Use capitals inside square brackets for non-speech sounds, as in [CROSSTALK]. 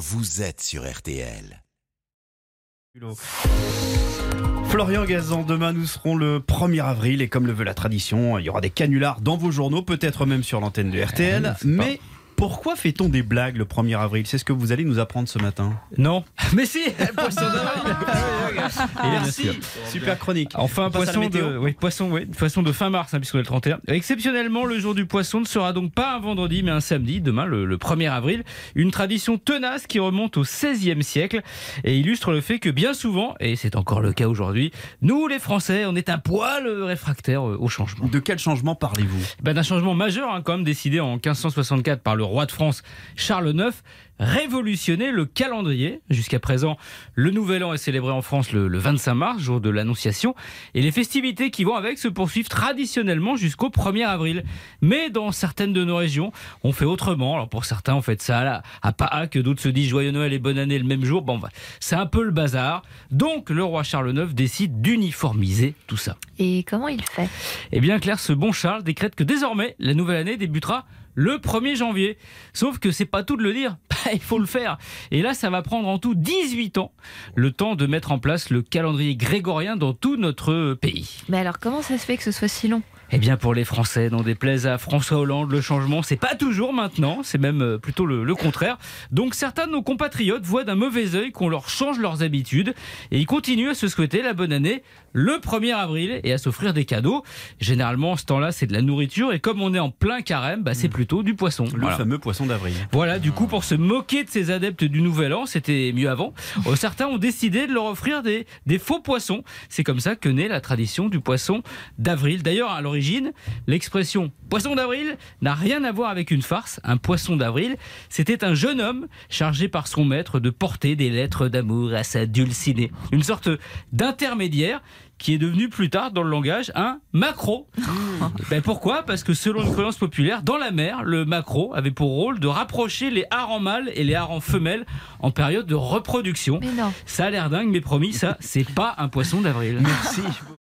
vous êtes sur RTL. Florian Gazan, demain nous serons le 1er avril et comme le veut la tradition, il y aura des canulars dans vos journaux, peut-être même sur l'antenne de RTL. mais pourquoi fait-on des blagues le 1er avril? C'est ce que vous allez nous apprendre ce matin. Non. [LAUGHS] Mais si, [LAUGHS] poisson d'avril. Merci. Super chronique. Enfin, On poisson de, oui, poisson, oui, poisson de fin mars, hein, puisqu'on est le 31. Exceptionnellement, le jour du poisson ne sera donc pas un vendredi, mais un samedi, demain, le, le 1er avril. Une tradition tenace qui remonte au XVIe siècle et illustre le fait que bien souvent, et c'est encore le cas aujourd'hui, nous, les Français, on est un poil réfractaires au changement. De quel changement parlez-vous? Ben, d'un changement majeur, hein, quand même décidé en 1564 par le roi de France Charles IX, révolutionner le calendrier. Jusqu'à présent, le Nouvel An est célébré en France le, le 25 mars, jour de l'Annonciation, et les festivités qui vont avec se poursuivent traditionnellement jusqu'au 1er avril. Mais dans certaines de nos régions, on fait autrement. Alors pour certains, on fait ça à, à Pâques, d'autres se disent Joyeux Noël et Bonne Année le même jour. Bon, bah, c'est un peu le bazar. Donc le roi Charles IX décide d'uniformiser tout ça. Et comment il fait? Eh bien, Claire, ce bon Charles décrète que désormais, la nouvelle année débutera le 1er janvier. Sauf que c'est pas tout de le dire, [LAUGHS] il faut le faire. Et là, ça va prendre en tout 18 ans, le temps de mettre en place le calendrier grégorien dans tout notre pays. Mais alors, comment ça se fait que ce soit si long? Eh bien, pour les Français, n'en déplaise à François Hollande, le changement, c'est pas toujours maintenant, c'est même euh, plutôt le, le contraire. Donc, certains de nos compatriotes voient d'un mauvais œil qu'on leur change leurs habitudes et ils continuent à se souhaiter la bonne année le 1er avril et à s'offrir des cadeaux. Généralement, ce temps-là, c'est de la nourriture et comme on est en plein carême, bah, c'est plutôt du poisson. Le Voilà. fameux poisson d'avril. Voilà, du coup, pour se moquer de ces adeptes du Nouvel An, c'était mieux avant. Euh, Certains ont décidé de leur offrir des, des faux poissons. C'est comme ça que naît la tradition du poisson d'avril. D'ailleurs, à l'origine, l'expression poisson d'avril n'a rien à voir avec une farce. Un poisson d'avril, c'était un jeune homme chargé par son maître de porter des lettres d'amour à sa dulcinée. Une sorte d'intermédiaire qui est devenu plus tard dans le langage un macro. [LAUGHS] Ben pourquoi? Parce que selon une croyance populaire, dans la mer, le macro avait pour rôle de rapprocher les harengs mâles et les harengs femelles en période de reproduction. Mais non. Ça a l'air dingue, mais promis, ça, c'est pas un poisson d'avril. Merci. [LAUGHS]